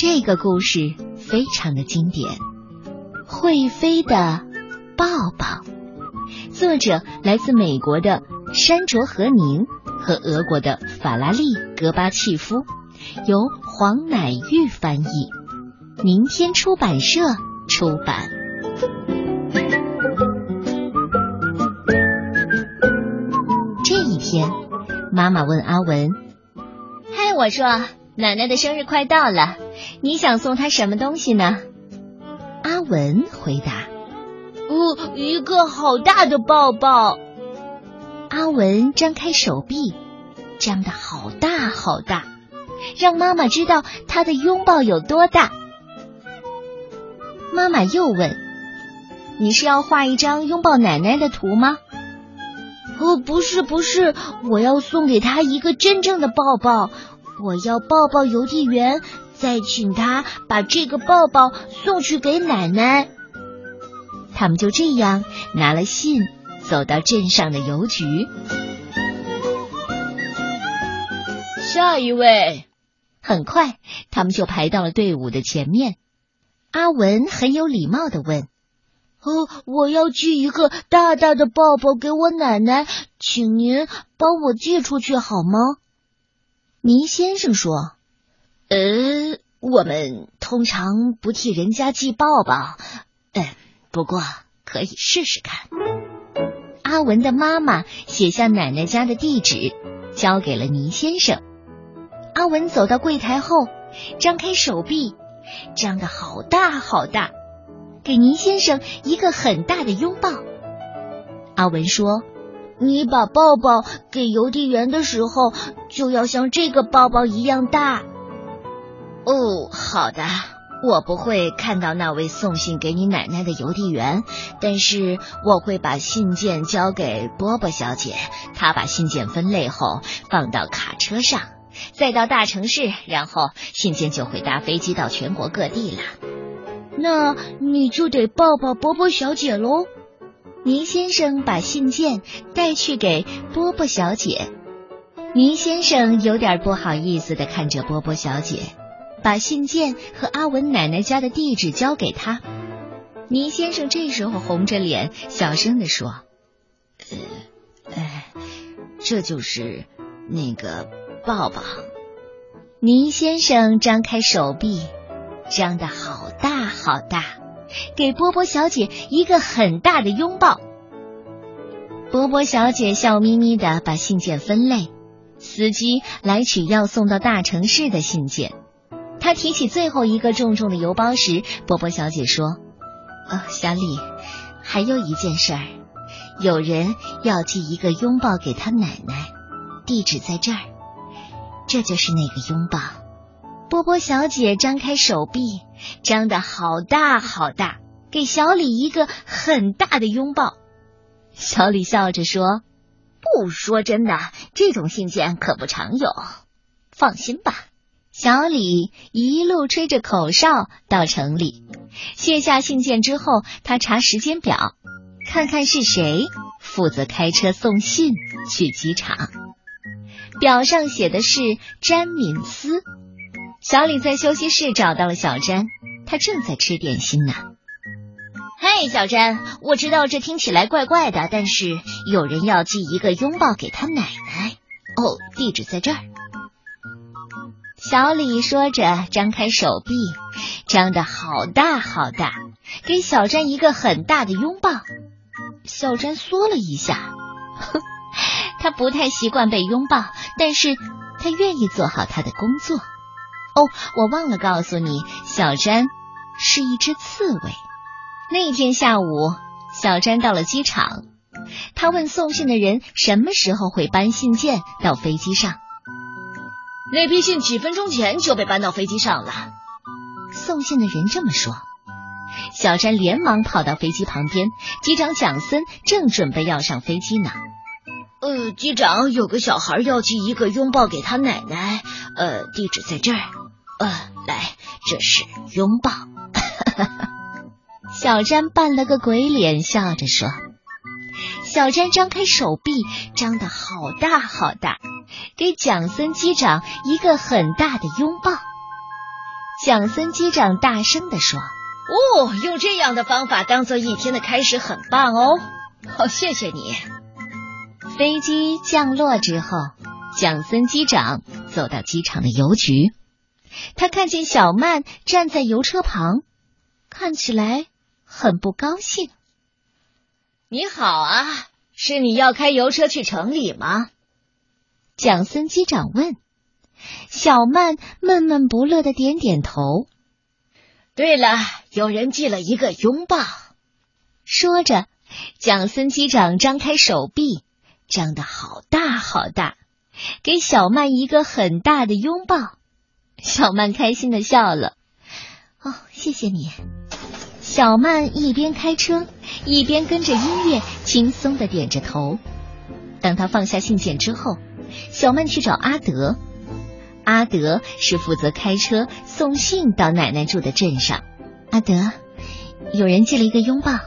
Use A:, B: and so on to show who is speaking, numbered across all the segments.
A: 这个故事非常的经典，《会飞的抱抱》，作者来自美国的山卓和宁和俄国的法拉利戈巴契夫，由黄乃玉翻译，明天出版社出版。这一天，妈妈问阿文：“嗨，我说，奶奶的生日快到了。”你想送她什么东西呢？阿文回答：“
B: 哦，一个好大的抱抱。”
A: 阿文张开手臂，张得好大好大，让妈妈知道他的拥抱有多大。妈妈又问：“你是要画一张拥抱奶奶的图吗？”“
B: 哦，不是，不是，我要送给她一个真正的抱抱。我要抱抱邮递员。”再请他把这个抱抱送去给奶奶。
A: 他们就这样拿了信，走到镇上的邮局。
B: 下一位，
A: 很快他们就排到了队伍的前面。阿文很有礼貌的问：“
B: 哦，我要寄一个大大的抱抱给我奶奶，请您帮我寄出去好吗？”
A: 倪先生说。呃，我们通常不替人家寄抱抱，嗯，不过可以试试看。阿文的妈妈写下奶奶家的地址，交给了倪先生。阿文走到柜台后，张开手臂，张得好大好大，给倪先生一个很大的拥抱。阿文说：“
B: 你把抱抱给邮递员的时候，就要像这个抱抱一样大。”
A: 哦，好的，我不会看到那位送信给你奶奶的邮递员，但是我会把信件交给波波小姐，她把信件分类后放到卡车上，再到大城市，然后信件就会搭飞机到全国各地了。
B: 那你就得抱抱波波小姐喽。
A: 倪先生把信件带去给波波小姐，倪先生有点不好意思的看着波波小姐。把信件和阿文奶奶家的地址交给他。倪先生这时候红着脸，小声的说：“呃，哎，这就是那个抱抱。”倪先生张开手臂，张得好大好大，给波波小姐一个很大的拥抱。波波小姐笑眯眯的把信件分类，司机来取要送到大城市的信件。他提起最后一个重重的邮包时，波波小姐说：“哦，小李，还有一件事儿，有人要寄一个拥抱给他奶奶，地址在这儿，这就是那个拥抱。”波波小姐张开手臂，张得好大好大，给小李一个很大的拥抱。小李笑着说：“不说真的，这种信件可不常有，放心吧。”小李一路吹着口哨到城里，卸下信件之后，他查时间表，看看是谁负责开车送信去机场。表上写的是詹敏斯。小李在休息室找到了小詹，他正在吃点心呢。嘿，小詹，我知道这听起来怪怪的，但是有人要寄一个拥抱给他奶奶。哦，地址在这儿。小李说着，张开手臂，张得好大好大，给小詹一个很大的拥抱。小詹缩了一下，他不太习惯被拥抱，但是他愿意做好他的工作。哦，我忘了告诉你，小詹是一只刺猬。那天下午，小詹到了机场，他问送信的人什么时候会搬信件到飞机上。
B: 那批信几分钟前就被搬到飞机上了。
A: 送信的人这么说。小詹连忙跑到飞机旁边，机长蒋森正准备要上飞机呢。
B: 呃，机长，有个小孩要寄一个拥抱给他奶奶，呃，地址在这儿。呃，来，这是拥抱。
A: 小詹扮了个鬼脸，笑着说。小詹张开手臂，张得好大好大。给蒋森机长一个很大的拥抱。蒋森机长大声地说：“
B: 哦，用这样的方法当做一天的开始，很棒哦！好，谢谢你。”
A: 飞机降落之后，蒋森机长走到机场的邮局，他看见小曼站在油车旁，看起来很不高兴。
B: “你好啊，是你要开油车去城里吗？”
A: 蒋森机长问。小曼闷闷不乐的点点头。
B: 对了，有人寄了一个拥抱。
A: 说着，蒋森机长张开手臂，张得好大好大，给小曼一个很大的拥抱。小曼开心的笑了。哦，谢谢你。小曼一边开车，一边跟着音乐轻松的点着头。当他放下信件之后，小曼去找阿德。阿德是负责开车送信到奶奶住的镇上。阿德，有人寄了一个拥抱，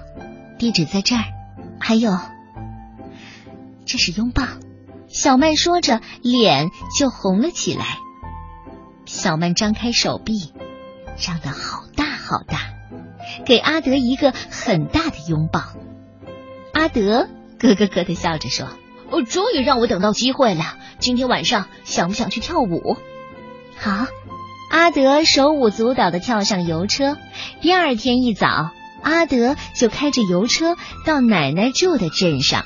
A: 地址在这儿。还有，这是拥抱。小曼说着，脸就红了起来。小曼张开手臂，张得好大好大，给阿德一个很大的拥抱。阿德咯咯咯的笑着说：“
B: 哦，终于让我等到机会了。今天晚上想不想去跳舞？”
A: 好，阿德手舞足蹈的跳上邮车。第二天一早，阿德就开着邮车到奶奶住的镇上。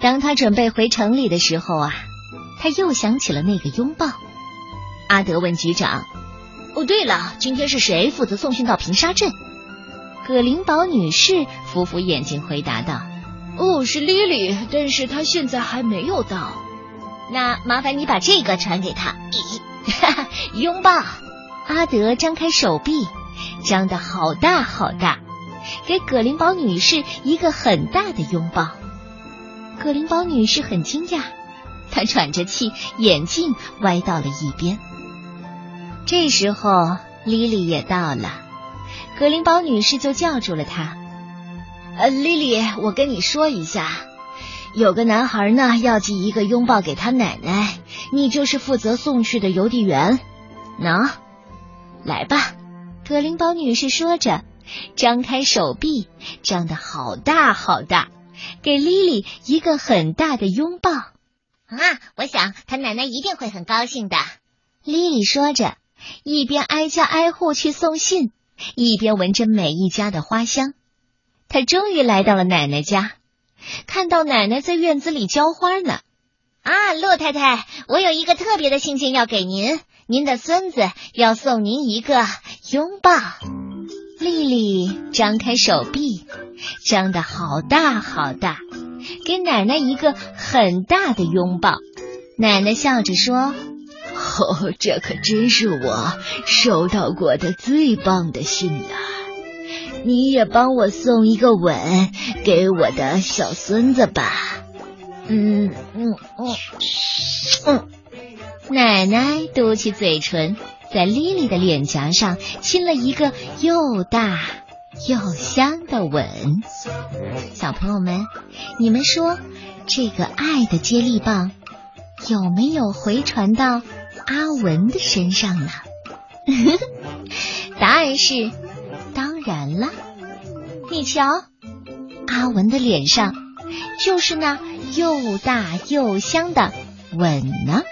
A: 当他准备回城里的时候啊，他又想起了那个拥抱。阿德问局长：“
B: 哦，对了，今天是谁负责送信到平沙镇？”
A: 葛灵宝女士扶扶眼睛回答道：“
B: 哦，是莉莉，但是她现在还没有到。
A: 那麻烦你把这个传给她。”咦。哈哈，拥抱！阿德张开手臂，张得好大好大，给葛灵宝女士一个很大的拥抱。葛灵宝女士很惊讶，她喘着气，眼镜歪到了一边。这时候，莉莉也到了，格林堡女士就叫住了她：“
B: 呃，莉莉，我跟你说一下。”有个男孩呢，要寄一个拥抱给他奶奶，你就是负责送去的邮递员。喏，来吧。
A: 格林堡女士说着，张开手臂，张得好大好大，给莉莉一个很大的拥抱。
C: 啊，我想他奶奶一定会很高兴的。
A: 莉莉说着，一边挨家挨户去送信，一边闻着每一家的花香。她终于来到了奶奶家。看到奶奶在院子里浇花呢，
C: 啊，陆太太，我有一个特别的信件要给您，您的孙子要送您一个拥抱。
A: 丽丽张开手臂，张得好大好大，给奶奶一个很大的拥抱。奶奶笑着说：“
D: 哦，这可真是我收到过的最棒的信了。”你也帮我送一个吻给我的小孙子吧。
A: 嗯嗯嗯嗯，奶奶嘟起嘴唇，在莉莉的脸颊上亲了一个又大又香的吻。小朋友们，你们说这个爱的接力棒有没有回传到阿文的身上呢？答案是。当然了，你瞧，阿文的脸上就是那又大又香的吻呢。